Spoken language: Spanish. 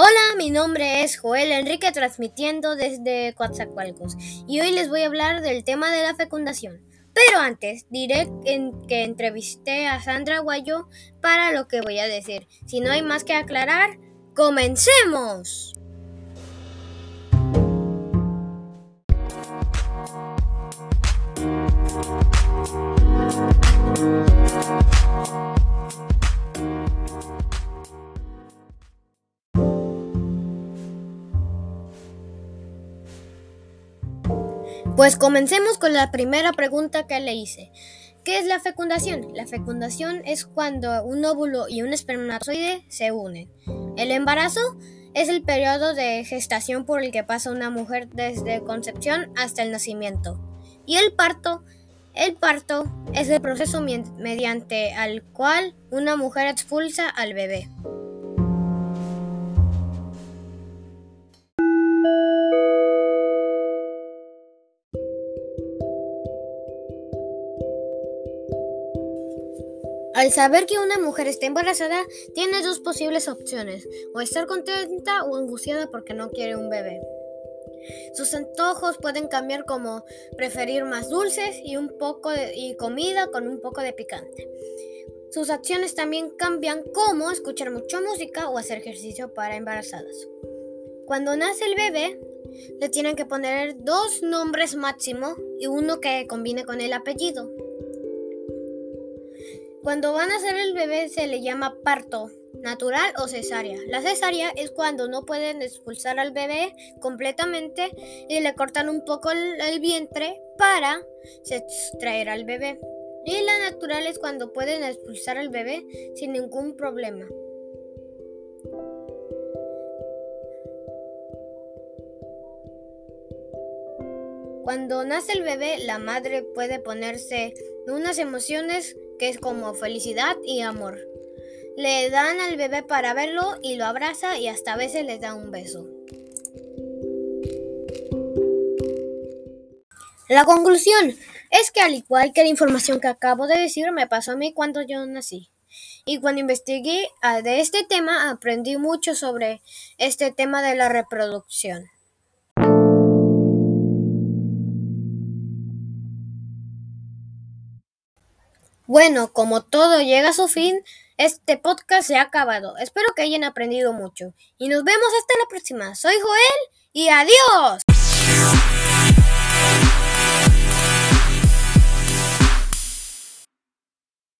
Hola, mi nombre es Joel Enrique transmitiendo desde Coatzacoalcos y hoy les voy a hablar del tema de la fecundación. Pero antes diré que entrevisté a Sandra Guayo para lo que voy a decir. Si no hay más que aclarar, ¡comencemos! Pues comencemos con la primera pregunta que le hice. ¿Qué es la fecundación? La fecundación es cuando un óvulo y un espermatozoide se unen. El embarazo es el periodo de gestación por el que pasa una mujer desde concepción hasta el nacimiento. Y el parto, el parto es el proceso mediante al cual una mujer expulsa al bebé. Al saber que una mujer está embarazada, tiene dos posibles opciones, o estar contenta o angustiada porque no quiere un bebé. Sus antojos pueden cambiar como preferir más dulces y un poco de y comida con un poco de picante. Sus acciones también cambian como escuchar mucha música o hacer ejercicio para embarazadas. Cuando nace el bebé, le tienen que poner dos nombres máximo y uno que combine con el apellido. Cuando van a hacer el bebé se le llama parto natural o cesárea. La cesárea es cuando no pueden expulsar al bebé completamente y le cortan un poco el, vientre para extraer al bebé. Y la natural es cuando pueden expulsar al bebé sin ningún problema. Cuando nace el bebé, la madre puede ponerse unas emociones que es como felicidad y amor. Le dan al bebé para verlo y lo abraza y hasta a veces le da un beso. La conclusión es que al igual que la información que acabo de decir me pasó a mí cuando yo nací. Y cuando investigué ah, de este tema aprendí mucho sobre este tema de la reproducción. Bueno, como todo llega a su fin, este podcast se ha acabado. Espero que hayan aprendido mucho. Y nos vemos hasta la próxima. Soy Joel y adiós.